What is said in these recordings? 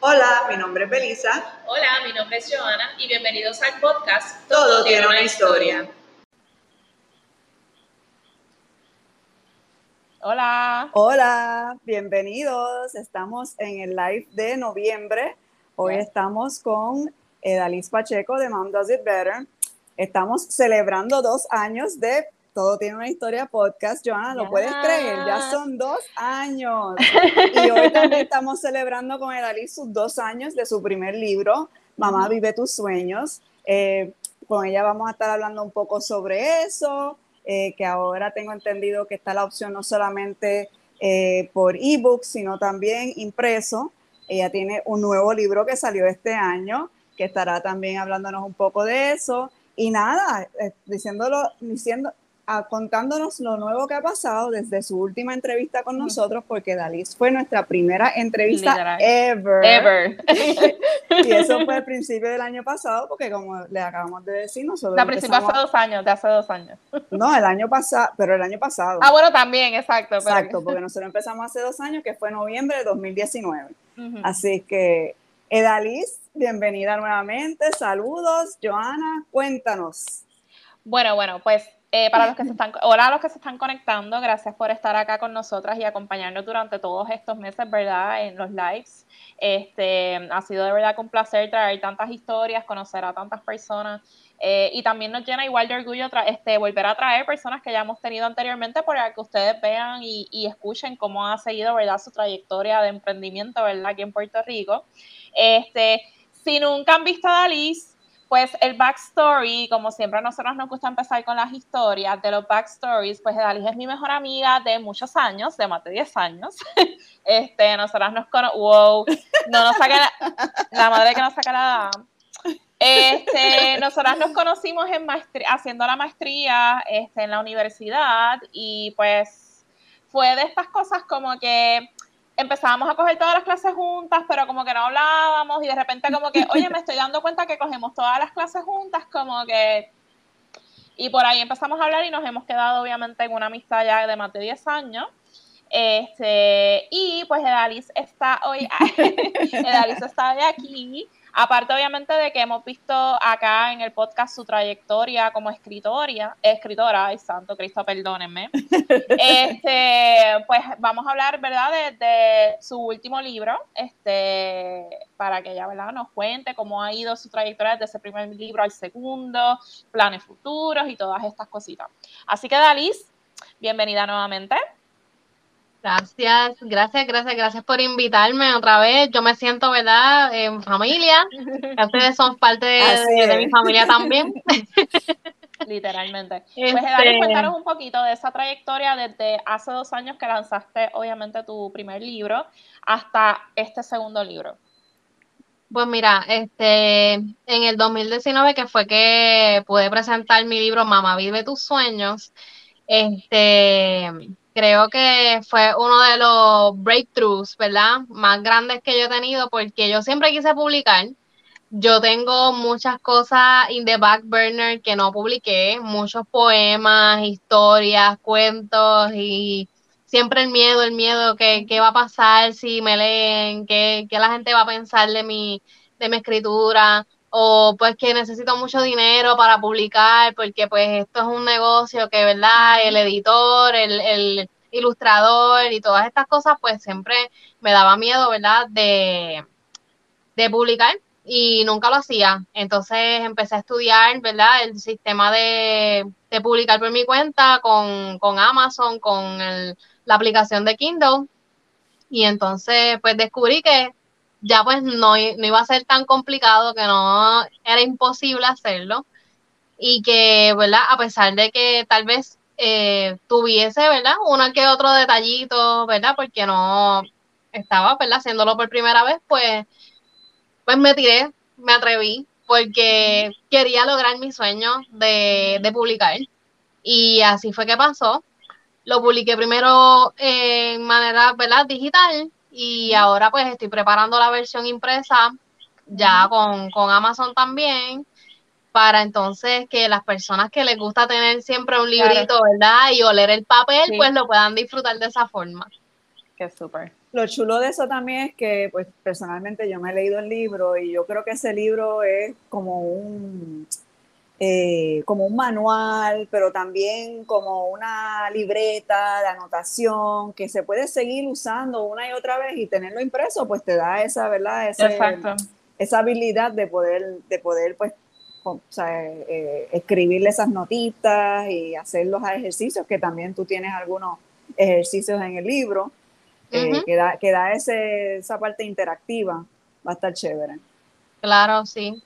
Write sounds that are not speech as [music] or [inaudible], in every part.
Hola, mi nombre es Belisa. Hola, mi nombre es Joana y bienvenidos al podcast Todo, tiene una historia. Hola. Hola, bienvenidos. Estamos en el live de noviembre. Hoy estamos con Edalis Pacheco de Mom Does It Better. Estamos celebrando dos años de todo tiene una historia podcast, Joana, ¿lo puedes creer? Ya son dos años. [laughs] Y hoy también estamos celebrando con Edalí sus dos años de su primer libro, Mamá vive tus sueños. Eh, con ella vamos a estar hablando un poco sobre eso, eh, que ahora tengo entendido que está la opción no solamente eh, por ebook, sino también impreso. Ella tiene un nuevo libro que salió este año, que estará también hablándonos un poco de eso. Y nada, diciéndolo, diciendo, contándonos lo nuevo que ha pasado desde su última entrevista con nosotros, porque Dalis fue nuestra primera entrevista ever. Ever. [laughs] y eso fue al [laughs] principio del año pasado, porque como le acabamos de decir, nosotros. La principio hace dos años, de hace dos años. No, el año pasado, pero el año pasado. Ah, bueno, también, exacto. Exacto, porque [laughs] nosotros empezamos hace dos años, que fue noviembre de 2019. Así que, Edalis, bienvenida nuevamente. Saludos, Joana, cuéntanos. Bueno, bueno, pues eh, para los que se están, hola a los que se están conectando, gracias por estar acá con nosotras y acompañarnos durante todos estos meses, ¿verdad? En los lives. Este, ha sido de verdad un placer traer tantas historias, conocer a tantas personas eh, y también nos llena igual de orgullo este, volver a traer personas que ya hemos tenido anteriormente para que ustedes vean y, y, escuchen cómo ha seguido, ¿verdad? Su trayectoria de emprendimiento, ¿verdad? Aquí en Puerto Rico. Este, si nunca han visto a Dalis, pues el backstory, como siempre a nosotros nos gusta empezar con las historias de los backstories, pues Dalis es mi mejor amiga de muchos años, de más de 10 años. [laughs] Este, nosotras nos conocemos, wow, no nos saca la, madre que nos saca la este, nosotras nos conocimos en maestría, haciendo la maestría este, en la universidad y pues fue de estas cosas como que empezábamos a coger todas las clases juntas, pero como que no hablábamos y de repente como que, oye, me estoy dando cuenta que cogemos todas las clases juntas, como que... Y por ahí empezamos a hablar y nos hemos quedado obviamente en una amistad ya de más de 10 años. Este, y pues Edalis está hoy, [laughs] Edalis está hoy aquí Aparte, obviamente, de que hemos visto acá en el podcast su trayectoria como escritoria, escritora, ay santo Cristo, perdónenme. [laughs] Este, pues vamos a hablar, ¿verdad?, de, su último libro, este, para que ella, ¿verdad?, nos cuente cómo ha ido su trayectoria desde ese primer libro al segundo, planes futuros y todas estas cositas. Así que, Dalis, bienvenida nuevamente. Gracias, gracias, gracias, gracias por invitarme otra vez. Yo me siento, ¿verdad?, en familia. [laughs] Ustedes son parte de, mi familia también. [laughs] Literalmente. Pues, este... cuéntanos un poquito de esa trayectoria desde hace dos años que lanzaste, obviamente, tu primer libro hasta este segundo libro. Pues mira, este, en el 2019 que fue que pude presentar mi libro Mamá vive tus sueños, este, creo que fue uno de los breakthroughs, ¿verdad? Más grandes que yo he tenido porque yo siempre quise publicar. Yo tengo muchas cosas in the back burner que no publiqué, muchos poemas, historias, cuentos y siempre el miedo, el miedo, que qué va a pasar si me leen, qué, qué la gente va a pensar de mi, de mi escritura o pues que necesito mucho dinero para publicar, porque pues esto es un negocio que, ¿verdad? El editor, el, el ilustrador y todas estas cosas, pues siempre me daba miedo, ¿verdad? De, de publicar y nunca lo hacía. Entonces empecé a estudiar, ¿verdad? El sistema de, de publicar por mi cuenta con, con Amazon, con la aplicación de Kindle. Y entonces pues descubrí que ya pues no, no iba a ser tan complicado, que no era imposible hacerlo y que, ¿verdad? A pesar de que tal vez eh, tuviese, ¿verdad? Uno que otro detallito, ¿verdad? Porque no estaba, ¿verdad? Haciéndolo por primera vez, pues, pues me tiré, me atreví, porque quería lograr mi sueño de, de publicar. Y así fue que pasó. Lo publiqué primero en manera, ¿verdad? Digital y ahora pues estoy preparando la versión impresa ya con, Amazon también para entonces que las personas que les gusta tener siempre un librito, ¿verdad? Y oler el papel, pues lo puedan disfrutar de esa forma. Qué súper. lo chulo de eso también es que, pues personalmente yo me he leído el libro y yo creo que ese libro es como un, eh, como un manual, pero también como una libreta de anotación que se puede seguir usando una y otra vez y tenerlo impreso, pues te da esa, ¿verdad? Esa habilidad de poder, de poder pues, o sea, eh, escribirle esas notitas y hacer los ejercicios, que también tú tienes algunos ejercicios en el libro, eh, que da, que da ese, esa parte interactiva, va a estar chévere. Claro, sí.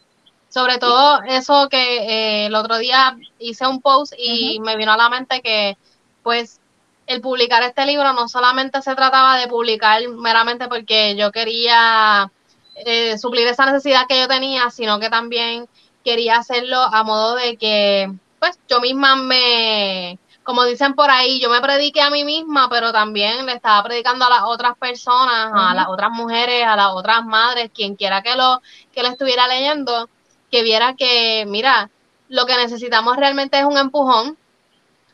Sobre todo eso que eh, el otro día hice un post y me vino a la mente que pues el publicar este libro no solamente se trataba de publicar meramente porque yo quería eh, suplir esa necesidad que yo tenía, sino que también quería hacerlo a modo de que pues yo misma me, como dicen por ahí, yo me prediqué a mí misma, pero también le estaba predicando a las otras personas, a las otras mujeres, a las otras madres, quien quiera que lo, que lo estuviera leyendo, que viera que, mira, lo que necesitamos realmente es un empujón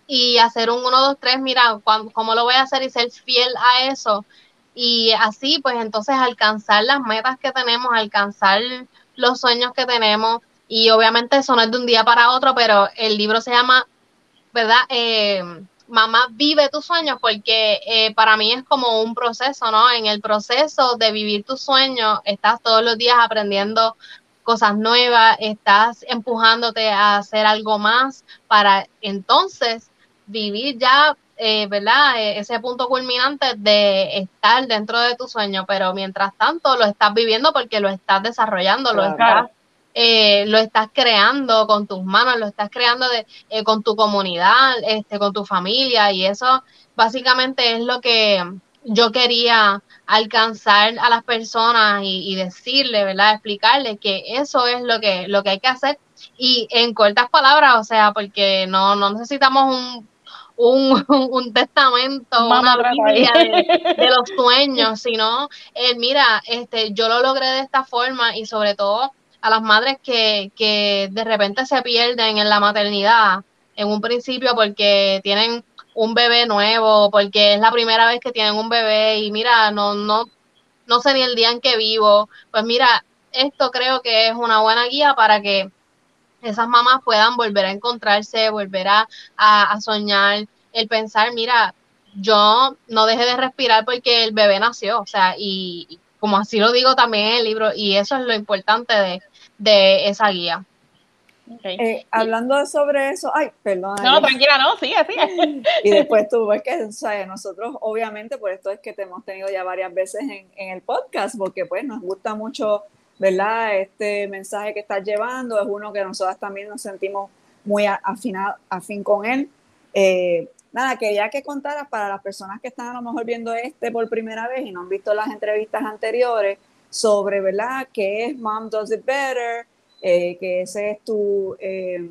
y hacer un 1, 2, 3, mira, ¿cómo lo voy a hacer y ser fiel a eso? Y así, pues entonces alcanzar las metas que tenemos, alcanzar los sueños que tenemos. Y obviamente eso no es de un día para otro, pero el libro se llama, ¿verdad? Eh, Mamá, vive tus sueños, porque eh, para mí es como un proceso, ¿no? En el proceso de vivir tus sueños, estás todos los días aprendiendo cosas nuevas, estás empujándote a hacer algo más para entonces vivir ya, eh, ¿verdad? E, ese punto culminante de estar dentro de tu sueño, pero mientras tanto lo estás viviendo porque lo estás desarrollando, lo estás eh, lo estás creando con tus manos, lo estás creando de, eh, con tu comunidad, este, con tu familia y eso básicamente es lo que yo quería alcanzar a las personas y, decirle, ¿verdad? Explicarle que eso es lo que, lo que hay que hacer. Y en cortas palabras, o sea, porque no, no necesitamos un, un, [laughs] un testamento, una Biblia de, los [laughs] sueños, sino, eh, mira, este, yo lo logré de esta forma y sobre todo a las madres que, que de repente se pierden en la maternidad en un principio porque tienen un bebé nuevo, porque es la primera vez que tienen un bebé y mira, no, no, no sé ni el día en que vivo. Pues mira, esto creo que es una buena guía para que esas mamás puedan volver a encontrarse, volver a, a, soñar, el pensar, mira, yo no dejé de respirar porque el bebé nació, o sea, y, como así lo digo también en el libro, y eso es lo importante de, de esa guía. Eh, hablando sobre eso, ay, perdón. No, tranquila, no, sigue, sigue. [laughs] Y después tú ves que, o sea, nosotros obviamente por esto es que te hemos tenido ya varias veces en, en, el podcast, porque pues nos gusta mucho, ¿verdad? Este mensaje que estás llevando es uno que nosotras también nos sentimos muy afinado, afín con él. Eh, nada, quería que contaras para las personas que están a lo mejor viendo este por primera vez y no han visto las entrevistas anteriores sobre, ¿verdad? ¿Qué es Mom Does It Better? Eh, que ese es tu, eh,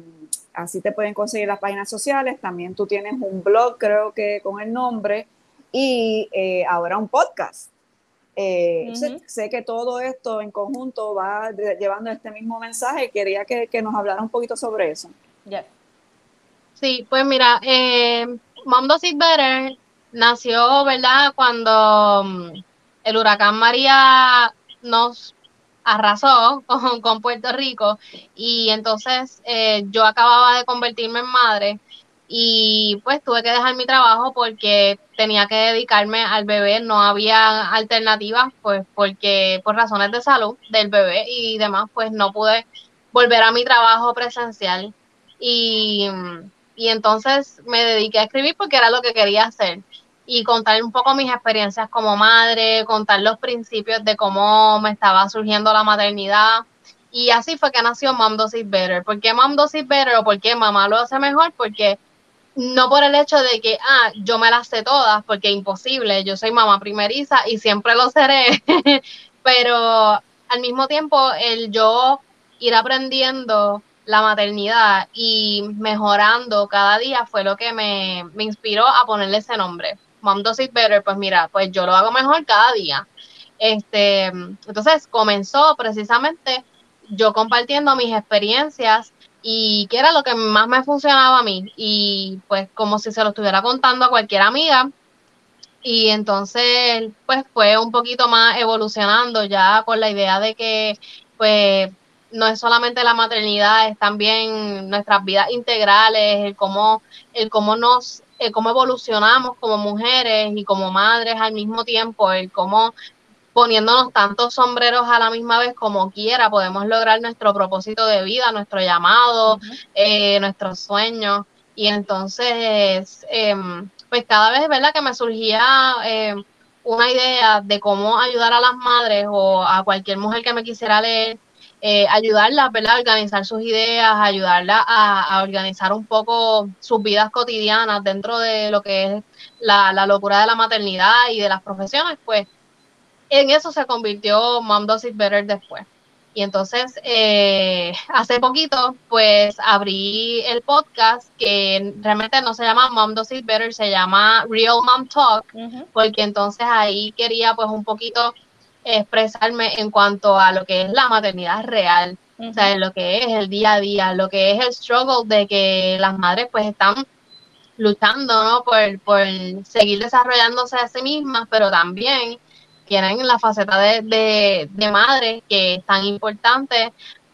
así te pueden conseguir las páginas sociales, también tú tienes un blog, creo que con el nombre, y eh, ahora un podcast. sé, que todo esto en conjunto va llevando este mismo mensaje, quería que, nos hablara un poquito sobre eso. Sí, pues mira, Mom Does It Better nació, ¿verdad? Cuando mm, el huracán María nos arrasó [laughs] con, Puerto Rico. Y entonces eh, yo acababa de convertirme en madre y pues tuve que dejar mi trabajo porque tenía que dedicarme al bebé, no había alternativas pues porque por razones de salud del bebé y demás pues no pude volver a mi trabajo presencial. Y, y entonces me dediqué a escribir porque era lo que quería hacer y contar un poco mis experiencias como madre, contar los principios de cómo me estaba surgiendo la maternidad. Y así fue que nació Mom Does Better. ¿Por qué Mom Does Better o por qué mamá lo hace mejor? Porque no por el hecho de que, ah, yo me las sé todas, porque imposible, yo soy mamá primeriza y siempre lo seré, [laughs] pero al mismo tiempo el yo ir aprendiendo la maternidad y mejorando cada día fue lo que me, me inspiró a ponerle ese nombre. Mom Does It Better, pues mira, pues yo lo hago mejor cada día. Este, entonces comenzó precisamente yo compartiendo mis experiencias y qué era lo que más me funcionaba a mí. Y pues como si se lo estuviera contando a cualquier amiga. y entonces pues fue un poquito más evolucionando ya con la idea de que pues no es solamente la maternidad, es también nuestras vidas integrales, el cómo, el cómo nos, el cómo evolucionamos como mujeres y como madres al mismo tiempo, el cómo poniéndonos tantos sombreros a la misma vez como quiera, podemos lograr nuestro propósito de vida, nuestro llamado, eh, nuestros sueños. Y entonces, em, pues cada vez, ¿verdad? Que me surgía em, una idea de cómo ayudar a las madres o a cualquier mujer que me quisiera leer, eh, ayudarlas, ¿verdad? A organizar sus ideas, ayudarlas a, organizar un poco sus vidas cotidianas dentro de lo que es la, la locura de la maternidad y de las profesiones, pues en eso se convirtió Mom Does It Better después. Y entonces, eh, hace poquito, pues abrí el podcast que realmente no se llama Mom Does It Better, se llama Real Mom Talk, porque entonces ahí quería pues un poquito expresarme en cuanto a lo que es la maternidad real, o sea, lo que es el día a día, lo que es el struggle de que las madres pues están luchando, ¿no? Por, por seguir desarrollándose a sí mismas, pero también tienen la faceta de, de, madre que es tan importante,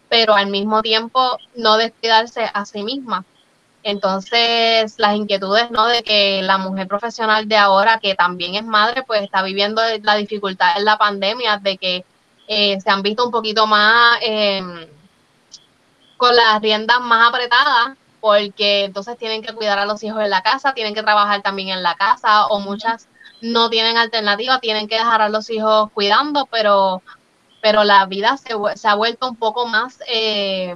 pero al mismo tiempo no descuidarse a sí misma. Entonces, las inquietudes, ¿no? De que la mujer profesional de ahora, que también es madre, pues está viviendo la dificultad en la pandemia, de que eh, se han visto un poquito más em, con las riendas más apretadas, porque entonces tienen que cuidar a los hijos en la casa, tienen que trabajar también en la casa, o muchas no tienen alternativa, tienen que dejar a los hijos cuidando, pero, pero la vida se, se ha vuelto un poco más eh,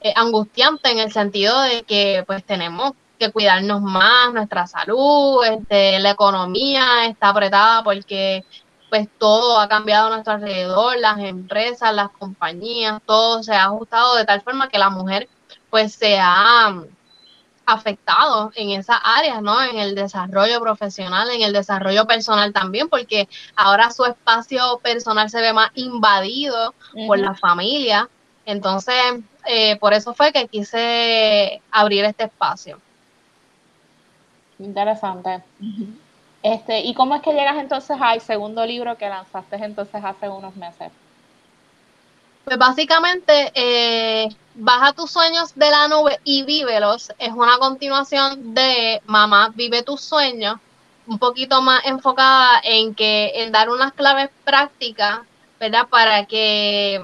eh, angustiante en el sentido de que pues tenemos que cuidarnos más, nuestra salud, este, la economía está apretada porque pues todo ha cambiado a nuestro alrededor, las empresas, las compañías, todo se ha ajustado de tal forma que la mujer pues se ha afectado en esas áreas, ¿no? En el desarrollo profesional, en el desarrollo personal también, porque ahora su espacio personal se ve más invadido por la familia. Entonces, eh, por eso fue que quise abrir este espacio. Interesante. Este, ¿y cómo es que llegas entonces al segundo libro que lanzaste entonces hace unos meses? Pues básicamente, eh, Baja tus sueños de la nube y vívelos es una continuación de Mamá, vive tus sueños, un poquito más enfocada en que en dar unas claves prácticas, ¿verdad? Para que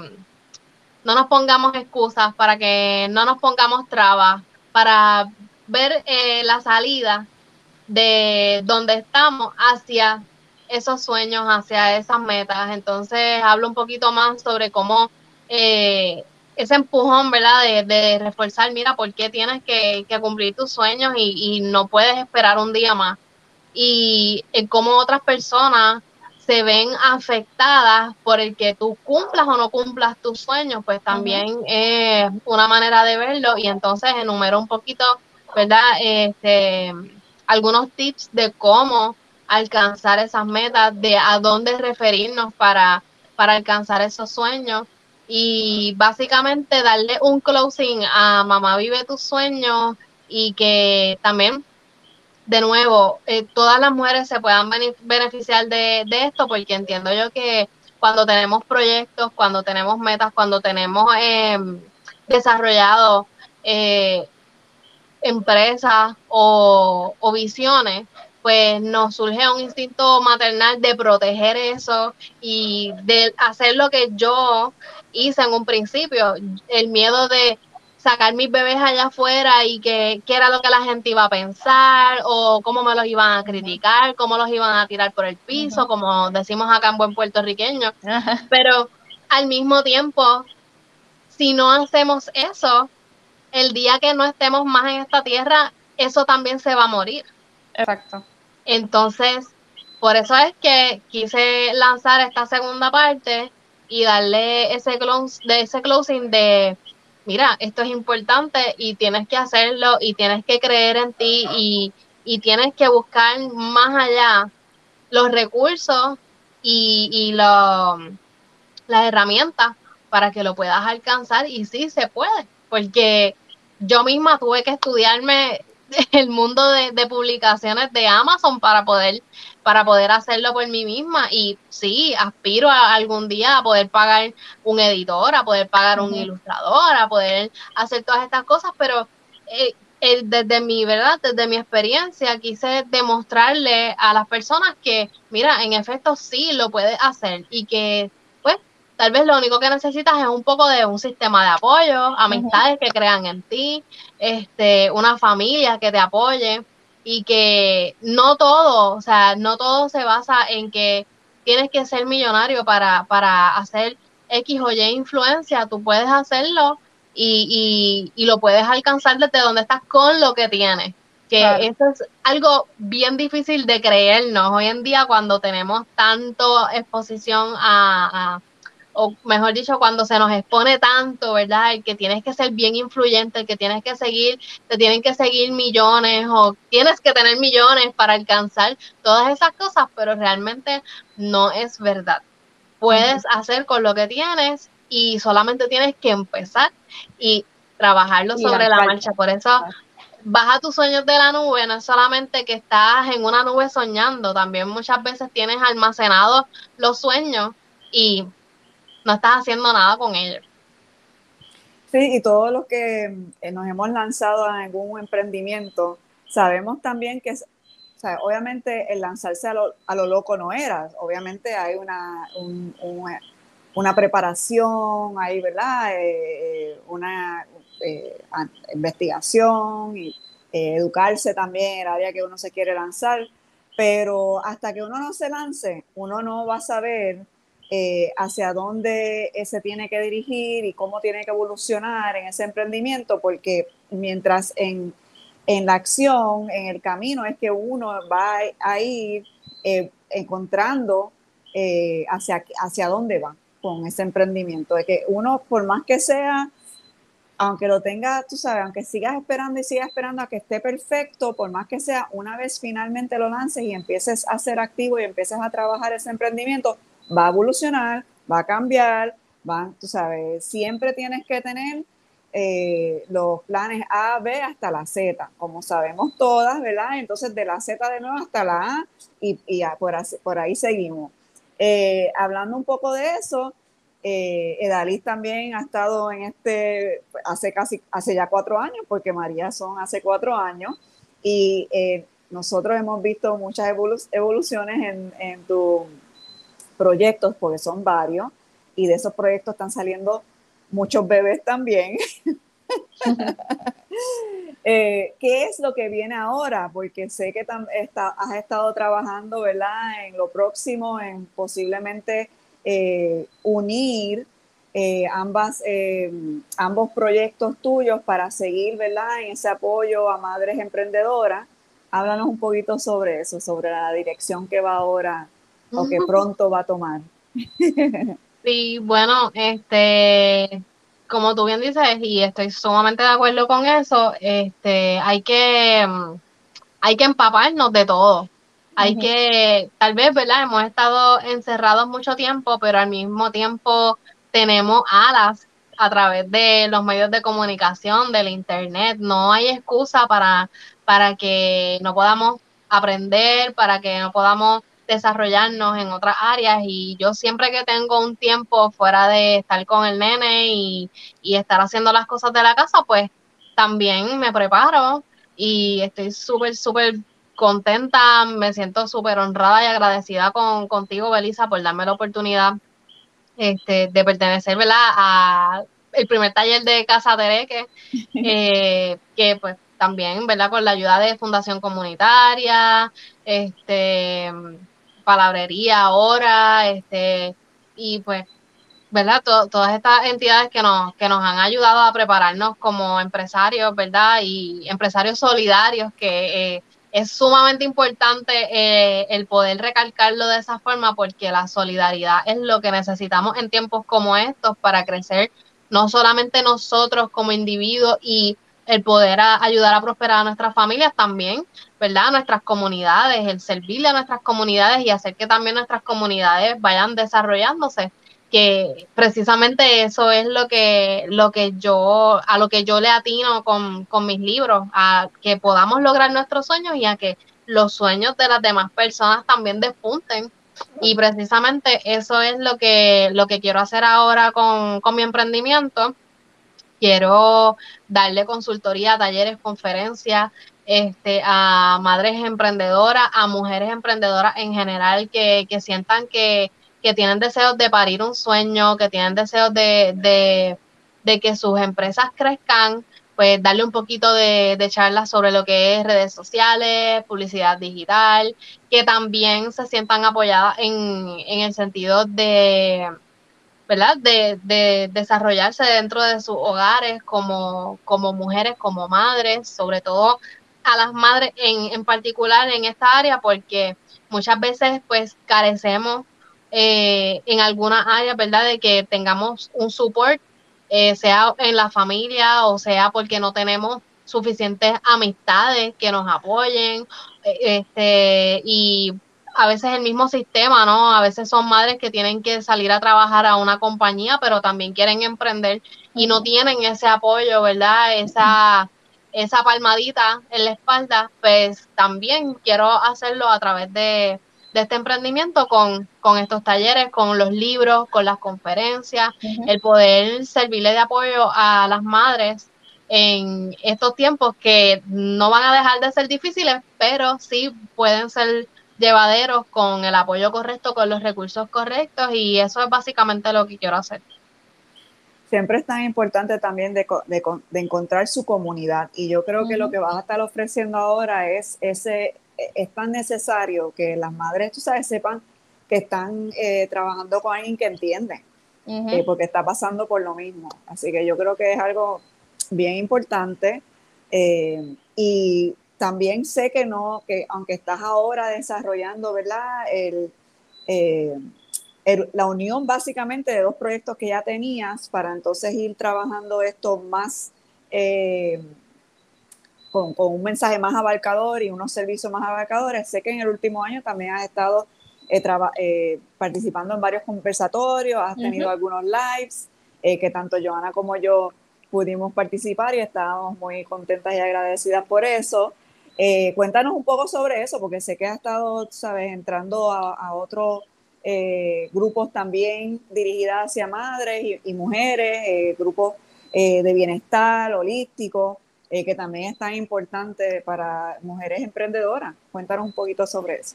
no nos pongamos excusas, para que no nos pongamos trabas, para ver eh, la salida de donde estamos hacia esos sueños, hacia esas metas. Entonces hablo un poquito más sobre cómo eh, ese empujón, ¿verdad? De, de, reforzar, mira, ¿por qué tienes que, cumplir tus sueños y, no puedes esperar un día más? Y en cómo otras personas se ven afectadas por el que tú cumplas o no cumplas tus sueños, pues también es una manera de verlo. Y entonces enumero un poquito, ¿verdad? Este, algunos tips de cómo alcanzar esas metas, de a dónde referirnos para, para alcanzar esos sueños. Y básicamente darle un closing a Mamá Vive tus sueños y que también, de nuevo, eh, todas las mujeres se puedan beneficiar de, esto porque entiendo yo que cuando tenemos proyectos, cuando tenemos metas, cuando tenemos em, desarrollado eh, empresas o, o visiones, pues nos surge un instinto maternal de proteger eso y de hacer lo que yo hice en un principio, el miedo de sacar mis bebés allá afuera y que, era lo que la gente iba a pensar o cómo me los iban a criticar, cómo los iban a tirar por el piso, como decimos acá en buen puertorriqueño. Pero al mismo tiempo, si no hacemos eso, el día que no estemos más en esta tierra, eso también se va a morir. Exacto. Entonces, por eso es que quise lanzar esta segunda parte y darle ese, close, de ese closing de, mira, esto es importante y tienes que hacerlo y tienes que creer en ti y, tienes que buscar más allá los recursos y, y las herramientas para que lo puedas alcanzar. Y sí se puede, porque yo misma tuve que estudiarme el mundo de, de, publicaciones de Amazon para poder, para poder hacerlo por mí misma. Y sí, aspiro a algún día a poder pagar un editor, a poder pagar un ilustrador, a poder hacer todas estas cosas, pero eh, desde mi verdad, desde mi experiencia, quise demostrarle a las personas que, mira, en efecto sí lo puedes hacer y que Tal vez lo único que necesitas es un poco de un sistema de apoyo, amistades que crean en ti, este, una familia que te apoye y que no todo, o sea, no todo se basa en que tienes que ser millonario para, para hacer X o Y influencia, tú puedes hacerlo y, y, y lo puedes alcanzar desde donde estás con lo que tienes. Que eso es algo bien difícil de creernos. Hoy en día cuando tenemos tanto exposición a o mejor dicho, cuando se nos expone tanto, ¿verdad? El que tienes que ser bien influyente, el que tienes que seguir, te tienen que seguir millones o tienes que tener millones para alcanzar todas esas cosas, pero realmente no es verdad. Puedes hacer con lo que tienes y solamente tienes que empezar y trabajarlo sobre la, marcha. Por eso baja tus sueños de la nube, no es solamente que estás en una nube soñando, también muchas veces tienes almacenados los sueños y no estás haciendo nada con ellos. Sí, y todos los que eh, nos hemos lanzado a algún emprendimiento, sabemos también que, o obviamente el lanzarse a lo, a lo, loco no era, obviamente hay una, una preparación, hay, ¿verdad? Eh, eh, una investigación y educarse también, el área que uno se quiere lanzar, pero hasta que uno no se lance, uno no va a saber eh, hacia dónde se tiene que dirigir y cómo tiene que evolucionar en ese emprendimiento, porque mientras en, la acción, en el camino, es que uno va a ir eh, encontrando eh, hacia, hacia dónde va con ese emprendimiento, de que uno, por más que sea, aunque lo tenga, tú sabes, aunque sigas esperando y sigas esperando a que esté perfecto, por más que sea, una vez finalmente lo lances y empieces a ser activo y empieces a trabajar ese emprendimiento, va a evolucionar, va a cambiar, va, tú sabes, siempre tienes que tener eh, los planes A, B hasta la Z, como sabemos todas, ¿verdad? Entonces de la Z de nuevo hasta la A y, y por, ahí seguimos. Eh, hablando un poco de eso, eh, Edalis también ha estado en este, hace casi, hace ya cuatro años, porque María son hace cuatro años, y eh, nosotros hemos visto muchas evoluciones en, en tu proyectos, porque son varios, y de esos proyectos están saliendo muchos bebés también. [laughs] eh, ¿Qué es lo que viene ahora? Porque sé que está, has estado trabajando, ¿verdad? En lo próximo, en posiblemente eh, unir eh, ambas, eh, ambos proyectos tuyos para seguir, ¿verdad? En ese apoyo a madres emprendedoras. Háblanos un poquito sobre eso, sobre la dirección que va ahora o que [laughs] pronto va a tomar. [laughs] Sí, bueno, este, como tú bien dices, y estoy sumamente de acuerdo con eso, este, hay que, hay que empaparnos de todo. Hay que, tal vez, ¿verdad? Hemos estado encerrados mucho tiempo, pero al mismo tiempo tenemos alas a través de los medios de comunicación, del internet. No hay excusa para, para que no podamos aprender, para que no podamos desarrollarnos en otras áreas y yo siempre que tengo un tiempo fuera de estar con el nene y, estar haciendo las cosas de la casa, pues también me preparo y estoy súper, súper contenta, me siento súper honrada y agradecida con, contigo, Belisa, por darme la oportunidad este, de pertenecer, ¿verdad? A el primer taller de Casa Tereque, [laughs] eh, que pues también, ¿verdad? Con la ayuda de Fundación Comunitaria, este, palabrería ahora, este, y pues, ¿verdad? todas estas entidades que nos, que nos han ayudado a prepararnos como empresarios, ¿verdad? Y empresarios solidarios, que eh, es sumamente importante eh, el poder recalcarlo de esa forma, porque la solidaridad es lo que necesitamos en tiempos como estos para crecer, no solamente nosotros como individuos y el poder ayudar a prosperar a nuestras familias también, ¿verdad? A nuestras comunidades, el servirle a nuestras comunidades y hacer que también nuestras comunidades vayan desarrollándose, que precisamente eso es lo que, lo que yo, a lo que yo le atino con, con mis libros, a que podamos lograr nuestros sueños y a que los sueños de las demás personas también despunten. Y precisamente eso es lo que, lo que quiero hacer ahora con, con mi emprendimiento. Quiero darle consultoría, talleres, conferencias, este, a madres emprendedoras, a mujeres emprendedoras en general que, que sientan que, que tienen deseos de parir un sueño, que tienen deseos de, que sus empresas crezcan, pues darle un poquito de, de charlas sobre lo que es redes sociales, publicidad digital, que también se sientan apoyadas en, en el sentido de, ¿verdad? De, de, desarrollarse dentro de sus hogares como, como mujeres, como madres, sobre todo a las madres en, en particular en esta área, porque muchas veces pues carecemos eh, en alguna área, ¿verdad? De que tengamos un support, eh, sea en la familia o sea porque no tenemos suficientes amistades que nos apoyen, eh, este, y a veces el mismo sistema, ¿no? A veces son madres que tienen que salir a trabajar a una compañía, pero también quieren emprender y no tienen ese apoyo, ¿verdad? Esa, esa palmadita en la espalda, pues también quiero hacerlo a través de, de este emprendimiento con, con estos talleres, con los libros, con las conferencias, el poder servirle de apoyo a las madres en estos tiempos que no van a dejar de ser difíciles, pero sí pueden ser llevaderos con el apoyo correcto, con los recursos correctos y eso es básicamente lo que quiero hacer. Siempre es tan importante también de, de, de encontrar su comunidad y yo creo que lo que vas a estar ofreciendo ahora es ese es tan necesario que las madres, tú sabes, sepan que están eh, trabajando con alguien que entiende, eh, porque está pasando por lo mismo. Así que yo creo que es algo bien importante. Eh, y también sé que no, que aunque estás ahora desarrollando, ¿verdad? El, la unión básicamente de dos proyectos que ya tenías para entonces ir trabajando esto más con, un mensaje más abarcador y unos servicios más abarcadores. Sé que en el último año también has estado eh, eh, participando en varios conversatorios, has tenido algunos lives, eh, que tanto Joana como yo pudimos participar y estábamos muy contentas y agradecidas por eso. Cuéntanos un poco sobre eso, porque sé que has estado, sabes, entrando a, otros grupos también dirigidos hacia madres y, mujeres, grupos de bienestar holístico. Eh, que también es tan importante para mujeres emprendedoras. Cuéntanos un poquito sobre eso.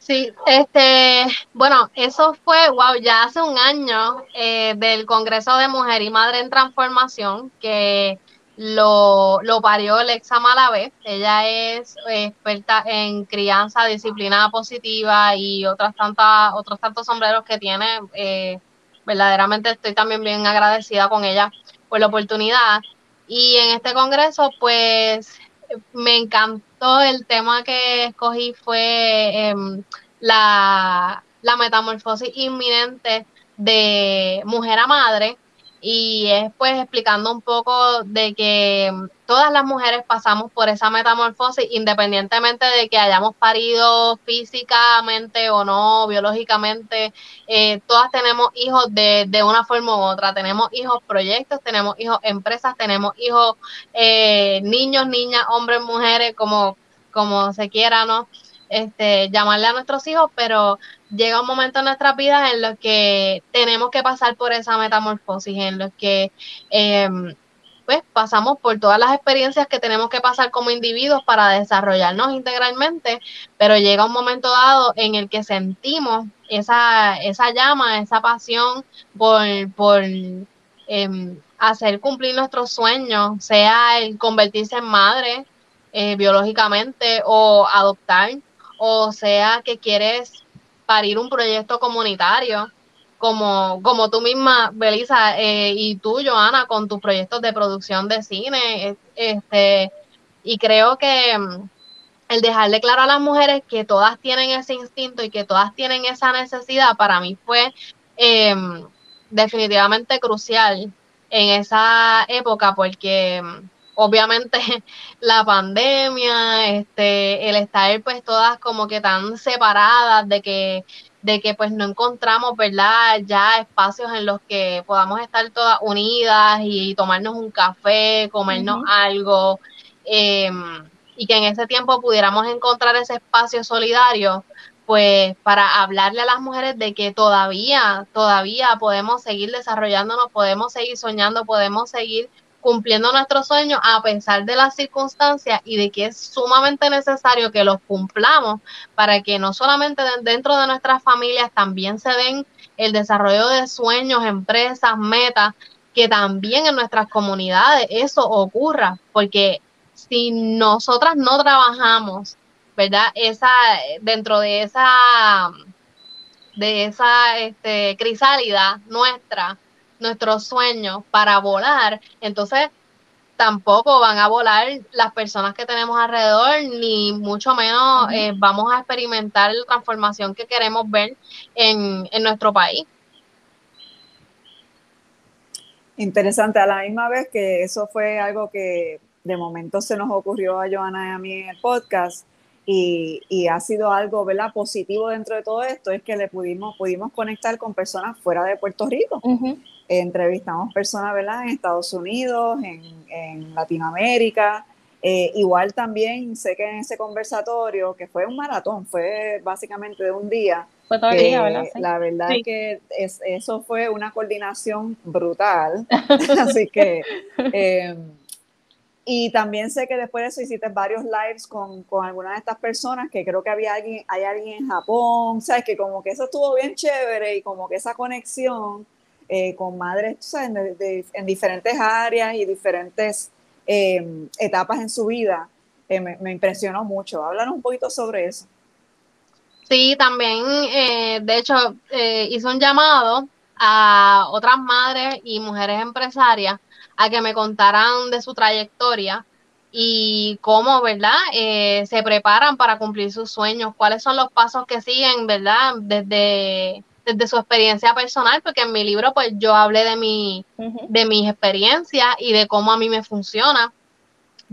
Sí, este, bueno, eso fue, wow, ya hace un año eh, del Congreso de Mujer y Madre en Transformación, que lo, lo parió Lexa Malavé. Ella es experta en crianza, disciplina positiva y otras tantas, otros tantos sombreros que tiene. Eh, verdaderamente estoy también bien agradecida con ella por la oportunidad. Y en este congreso, pues me encantó el tema que escogí fue em, la, la metamorfosis inminente de mujer a madre y es pues explicando un poco de que todas las mujeres pasamos por esa metamorfosis independientemente de que hayamos parido físicamente o no, biológicamente, eh, todas tenemos hijos de, de, una forma u otra, tenemos hijos proyectos, tenemos hijos empresas, tenemos hijos eh, niños, niñas, hombres, mujeres, como, como se quiera, ¿no? Este, llamarle a nuestros hijos, pero llega un momento en nuestras vidas en los que tenemos que pasar por esa metamorfosis, en los que em, pues pasamos por todas las experiencias que tenemos que pasar como individuos para desarrollarnos integralmente, pero llega un momento dado en el que sentimos esa, esa llama, esa pasión por, por em, hacer cumplir nuestros sueños, sea el convertirse en madre eh, biológicamente o adoptar, o sea que quieres parir un proyecto comunitario, como, como tú misma, Belisa, eh, y tú, Joana, con tus proyectos de producción de cine. Este, y creo que mm, el dejarle claro a las mujeres que todas tienen ese instinto y que todas tienen esa necesidad, para mí fue em, definitivamente crucial en esa época, porque mm, obviamente [laughs] la pandemia, este, el estar pues todas como que tan separadas de que de que pues no encontramos, ¿verdad? Ya espacios en los que podamos estar todas unidas y tomarnos un café, comernos algo, em, y que en ese tiempo pudiéramos encontrar ese espacio solidario, pues para hablarle a las mujeres de que todavía, todavía podemos seguir desarrollándonos, podemos seguir soñando, podemos seguir cumpliendo nuestros sueños a pesar de las circunstancias y de que es sumamente necesario que los cumplamos para que no solamente dentro de nuestras familias también se den el desarrollo de sueños, empresas, metas, que también en nuestras comunidades eso ocurra, porque si nosotras no trabajamos, ¿verdad? Esa, dentro de esa, de esa este, crisálida nuestra, nuestros sueños para volar, entonces tampoco van a volar las personas que tenemos alrededor, ni mucho menos eh, vamos a experimentar la transformación que queremos ver en, en nuestro país. Interesante, a la misma vez que eso fue algo que de momento se nos ocurrió a Joana y a mí en el podcast y, y, ha sido algo ¿verdad? positivo dentro de todo esto, es que le pudimos, pudimos conectar con personas fuera de Puerto Rico entrevistamos personas, ¿verdad? En Estados Unidos, en, Latinoamérica. Eh, igual también sé que en ese conversatorio, que fue un maratón, fue básicamente de un día. Fue todo el día, ¿verdad? La verdad es que eso fue una coordinación brutal. [laughs] Así que, em, y también sé que después de eso hiciste varios lives con, con algunas de estas personas, que creo que había alguien, hay alguien en Japón, sabes que como que eso estuvo bien chévere y como que esa conexión eh, con madres en diferentes áreas y diferentes em, etapas en su vida, eh, me, impresionó mucho. Háblanos un poquito sobre eso. Sí, también, eh, de hecho, hice un llamado a otras madres y mujeres empresarias a que me contaran de su trayectoria y cómo, ¿verdad? se preparan para cumplir sus sueños, cuáles son los pasos que siguen, ¿verdad? Desde desde su experiencia personal, porque en mi libro pues yo hablé de mi, de mis experiencias y de cómo a mí me funciona,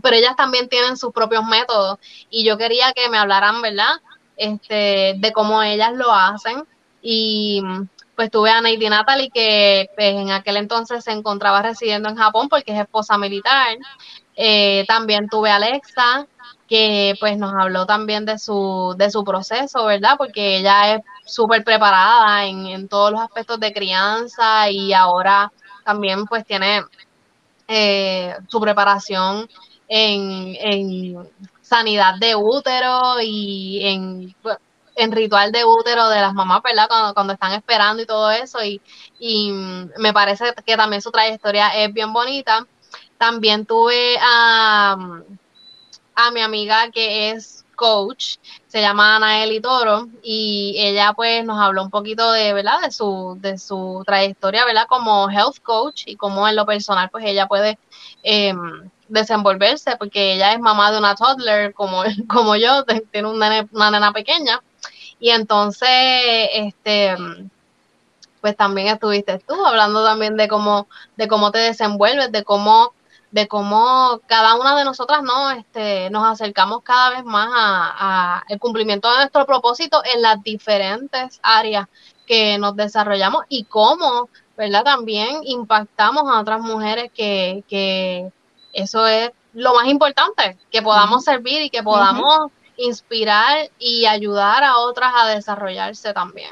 pero ellas también tienen sus propios métodos y yo quería que me hablaran, ¿verdad? Este, de cómo ellas lo hacen y pues tuve a Neidi Natalie que pues, en aquel entonces se encontraba residiendo en Japón porque es esposa militar. Eh, también tuve a Alexa, que pues nos habló también de su, de su proceso, ¿verdad? Porque ella es súper preparada en, todos los aspectos de crianza y ahora también pues tiene eh, su preparación en, en, sanidad de útero y en, en, ritual de útero de las mamás, ¿verdad? Cuando, cuando están esperando y todo eso y, y me parece que también su trayectoria es bien bonita. También tuve a a mi amiga que es coach, se llama Anaeli Toro, y ella pues nos habló un poquito de, ¿verdad? De su, de su trayectoria, ¿verdad? Como health coach y cómo en lo personal pues ella puede em, desenvolverse, porque ella es mamá de una toddler como, [laughs] como yo, tiene una, una nena pequeña, y entonces, este pues también estuviste tú hablando también de cómo, de cómo te desenvuelves, de cómo de cómo cada una de nosotras no este, nos acercamos cada vez más a, el cumplimiento de nuestro propósito en las diferentes áreas que nos desarrollamos y cómo, ¿verdad? También impactamos a otras mujeres que, que eso es lo más importante, que podamos servir y que podamos inspirar y ayudar a otras a desarrollarse también.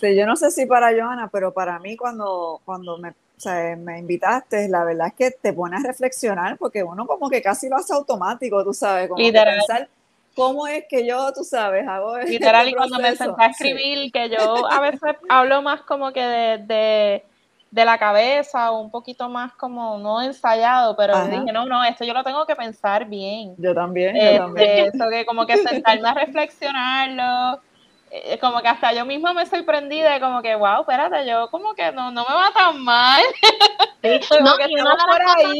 Sí, yo no sé si para Joana, pero para mí cuando, cuando me o sea, me invitaste, la verdad es que te pones a reflexionar porque uno como que casi lo hace automático, tú sabes, como pensar cómo es que yo, tú sabes, hago [laughs] Literal, este y cuando me senté a escribir, que yo a veces hablo más como que de, de, la cabeza o un poquito más como no ensayado, pero dije, no, no, esto yo lo tengo que pensar bien. Yo también, yo este, también. Eso que como que sentarme a reflexionarlo, eh, como que hasta yo misma me sorprendí de como que, wow, espérate, yo como que no, no me va tan mal. [laughs] no, una, de cosas,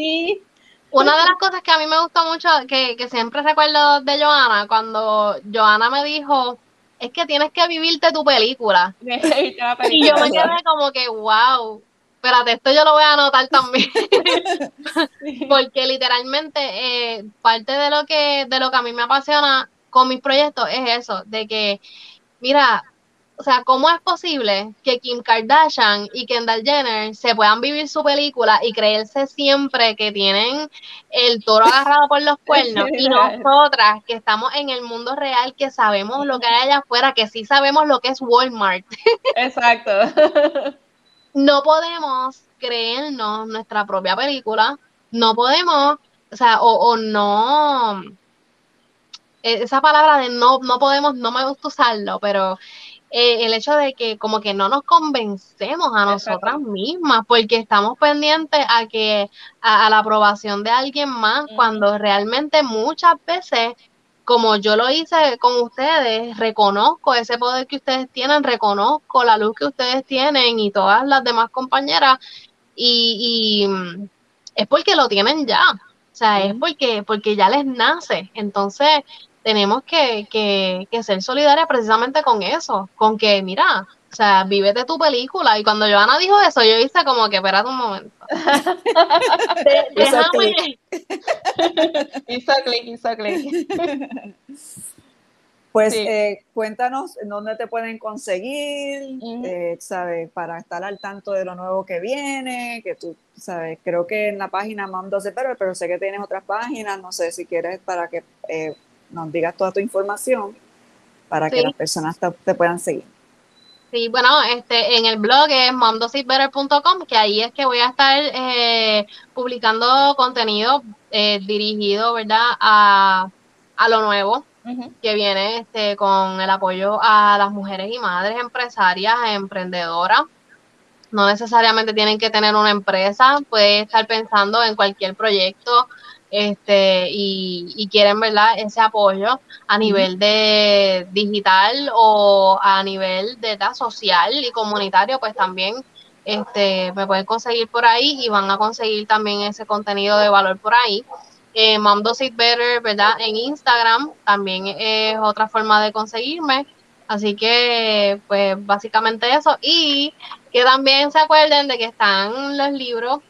una de las cosas que a mí me gustó mucho, que, que siempre recuerdo de Joana, cuando Joana me dijo, es que tienes que vivirte tu película. [laughs] y yo me quedé como que, wow, espérate, esto yo lo voy a anotar también. [laughs] Porque literalmente eh, parte de lo que de lo que a mí me apasiona con mis proyectos es eso, de que mira, o sea, ¿cómo es posible que Kim Kardashian y Kendall Jenner se puedan vivir su película y creerse siempre que tienen el toro agarrado por los cuernos y [laughs] nosotras que estamos en el mundo real, que sabemos lo que hay allá afuera, que sí sabemos lo que es Walmart? [laughs] Exacto. no podemos creernos nuestra propia película, no podemos, o sea, o, o no esa palabra de no, no podemos, no me gusta usarlo, pero eh, el hecho de que como que no nos convencemos a nosotras mismas porque estamos pendientes a que a, la aprobación de alguien más cuando realmente muchas veces como yo lo hice con ustedes, reconozco ese poder que ustedes tienen, reconozco la luz que ustedes tienen y todas las demás compañeras y, y mm, es porque lo tienen ya, sea, es porque, porque ya les nace. Entonces, tenemos que, que, que ser solidarias precisamente con eso, con que, mira, o sea, de tu película. Y cuando Joana dijo eso, yo hice como que, espérate un momento. [laughs] déjame. [laughs] hizo clic, hizo clic. [laughs] Pues eh, cuéntanos dónde te pueden conseguir, eh, ¿sabes? Para estar al tanto de lo nuevo que viene, que tú, ¿sabes? Creo que en la página Mam 12 pero, pero sé que tienes otras páginas, no sé si quieres para que eh, nos digas toda tu información para que las personas te, puedan seguir. Sí, bueno, este, en el blog es momdositbetter.com, que ahí es que voy a estar eh, publicando contenido eh, dirigido, ¿verdad?, a, lo nuevo que viene este, con el apoyo a las mujeres y madres empresarias, emprendedoras. No necesariamente tienen que tener una empresa, puede estar pensando en cualquier proyecto este, y, quieren ¿verdad? ese apoyo a nivel de digital o a nivel de social y comunitario, pues también este, me pueden conseguir por ahí y van a conseguir también ese contenido de valor por ahí. Eh, Mom It Better, ¿verdad? En Instagram también es otra forma de conseguirme. Así que, pues básicamente eso. Y que también se acuerden de que están los libros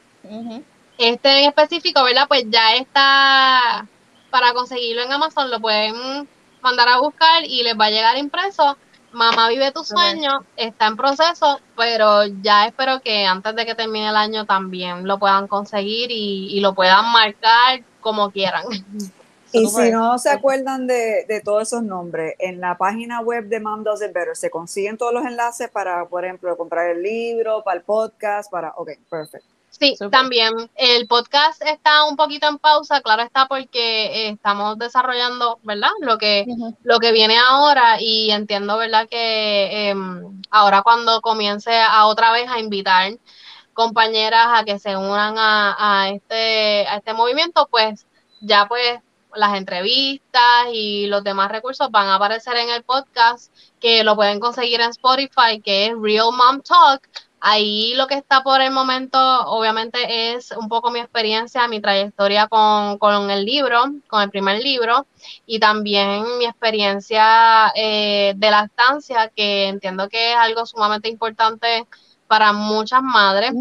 este en específico, ¿verdad? Pues ya está para conseguirlo en Amazon, lo pueden mandar a buscar y les va a llegar impreso. Mamá vive tu sueño, está en proceso, pero ya espero que antes de que termine el año también lo puedan conseguir y, lo puedan marcar como quieran. [laughs] Y si no se acuerdan de, de, todos esos nombres, en la página web de Mom Does It Better se consiguen todos los enlaces para, por ejemplo, comprar el libro, para el podcast, para... Ok, perfecto. Sí, también el podcast está un poquito en pausa, claro está porque estamos desarrollando, ¿verdad? Lo que lo que viene ahora y entiendo, ¿verdad? Que em, ahora cuando comience a otra vez a invitar compañeras a que se unan a, este a este movimiento, pues ya pues las entrevistas y los demás recursos van a aparecer en el podcast que lo pueden conseguir en Spotify, que es Real Mom Talk Ahí lo que está por el momento, obviamente, es un poco mi experiencia, mi trayectoria con, el libro, con el primer libro, y también mi experiencia eh, de lactancia, que entiendo que es algo sumamente importante para muchas madres.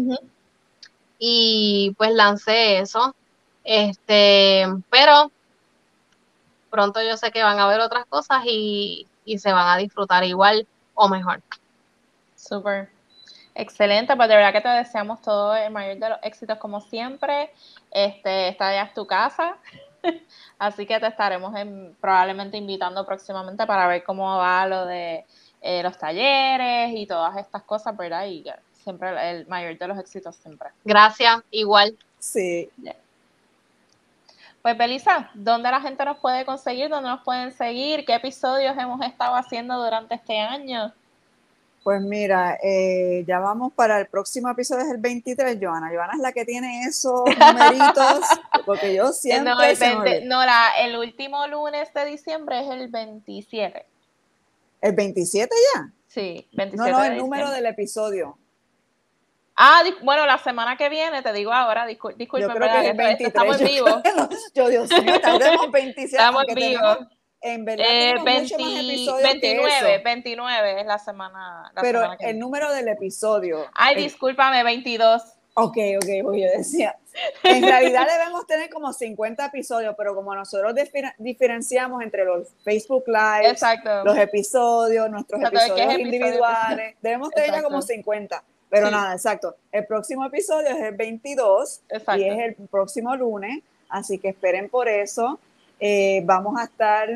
Y pues lancé eso. Este, pero pronto yo sé que van a haber otras cosas y, y se van a disfrutar igual o mejor. Súper. Excelente, pues de verdad que te deseamos todo el mayor de los éxitos como siempre. Este, esta ya es tu casa, [laughs] así que te estaremos probablemente invitando próximamente para ver cómo va lo de eh, los talleres y todas estas cosas, ¿verdad? Y siempre el, mayor de los éxitos siempre. Gracias, igual. Sí. Pues Belisa, ¿dónde la gente nos puede conseguir? ¿Dónde nos pueden seguir? ¿Qué episodios hemos estado haciendo durante este año? Pues mira, eh, ya vamos para el próximo episodio, es el 23, Joana. Joana es la que tiene esos [laughs] numeritos, porque yo siempre... No, el, no la, el último lunes de diciembre es el 27. ¿El 27 ya? Sí, 27 No, no, el número del episodio. Ah, bueno, la semana que viene, te digo ahora, disculpe, yo creo que, es el 23, estamos en vivo. Yo, Dios mío, tardemos 27. [laughs] Estamos en vivo. En verdad, eh, 29, 29 es la semana. pero el número del episodio. Ay, discúlpame, 22. Ok, ok, porque yo decía, en realidad [laughs] debemos tener como 50 episodios, pero como nosotros diferenciamos entre los Facebook Live, los episodios, nuestros episodios individuales, debemos tener ya como 50. Pero nada, exacto. El próximo episodio es el 22 y es el próximo lunes, así que esperen por eso. Eh, vamos a estar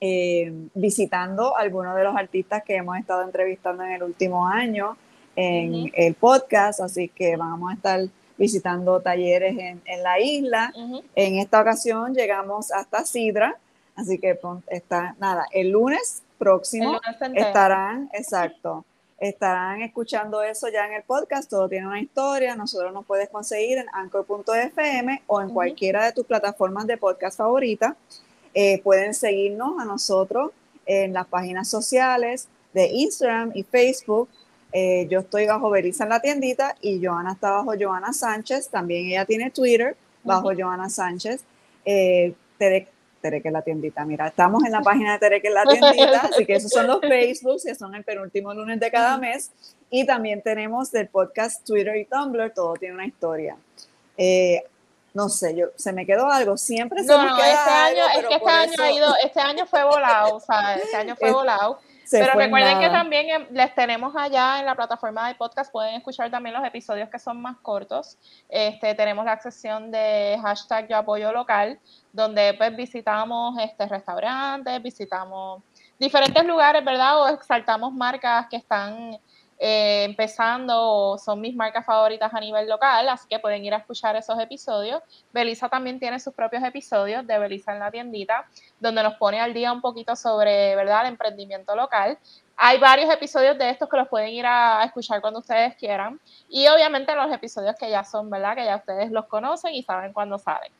eh, visitando algunos de los artistas que hemos estado entrevistando en el último año en el podcast, así que vamos a estar visitando talleres en, la isla. En esta ocasión llegamos hasta Sidra, así que está, nada, el lunes próximo estarán, exacto, estarán escuchando eso ya en el podcast, todo tiene una historia, nosotros nos puedes conseguir en anchor.fm o en cualquiera de tus plataformas de podcast favorita. Eh, pueden seguirnos a nosotros en las páginas sociales de Instagram y Facebook eh, yo estoy bajo Belisa en la tiendita y Joana está bajo Joana Sánchez. También ella tiene Twitter bajo Joana Sánchez. Eh, Tere, que es la tiendita. Mira, estamos en la página de Tere, que es la tiendita. [laughs] así que esos son los Facebooks, que son el penúltimo lunes de cada mes. Y también tenemos del podcast Twitter y Tumblr. Todo tiene una historia. Eh, no sé, yo se me quedó algo, siempre se me no, este año, es que este año ha ido, este año fue volado, o sea, este año fue volado. Pero recuerden que también les tenemos allá en la plataforma de podcast, pueden escuchar también los episodios que son más cortos. Este, tenemos la sección de hashtag yo apoyo local, donde pues visitamos este, restaurantes, visitamos diferentes lugares, ¿verdad? O exaltamos marcas que están eh, empezando, son mis marcas favoritas a nivel local, así que pueden ir a escuchar esos episodios. Belisa también tiene sus propios episodios de Belisa en la tiendita, donde nos pone al día un poquito sobre, ¿verdad?, el emprendimiento local. Hay varios episodios de estos que los pueden ir a, escuchar cuando ustedes quieran. Y obviamente los episodios que ya son, ¿verdad? Que ya ustedes los conocen y saben cuándo salen.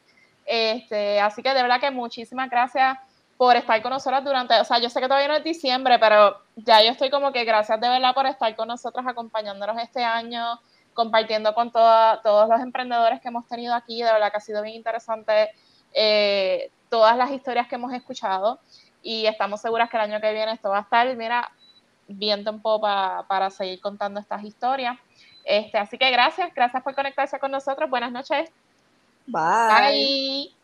Este, así que de verdad que muchísimas gracias por estar con nosotros durante, o sea, yo sé que todavía no es diciembre, pero ya yo estoy como que gracias de verdad por estar con nosotros, acompañándonos este año, compartiendo con todos los emprendedores que hemos tenido aquí, de verdad que ha sido bien interesante eh, todas las historias que hemos escuchado y estamos seguras que el año que viene esto va a estar, mira, viento en popa para seguir contando estas historias. Este, así que gracias, gracias por conectarse con nosotros. Buenas noches. Bye. Bye.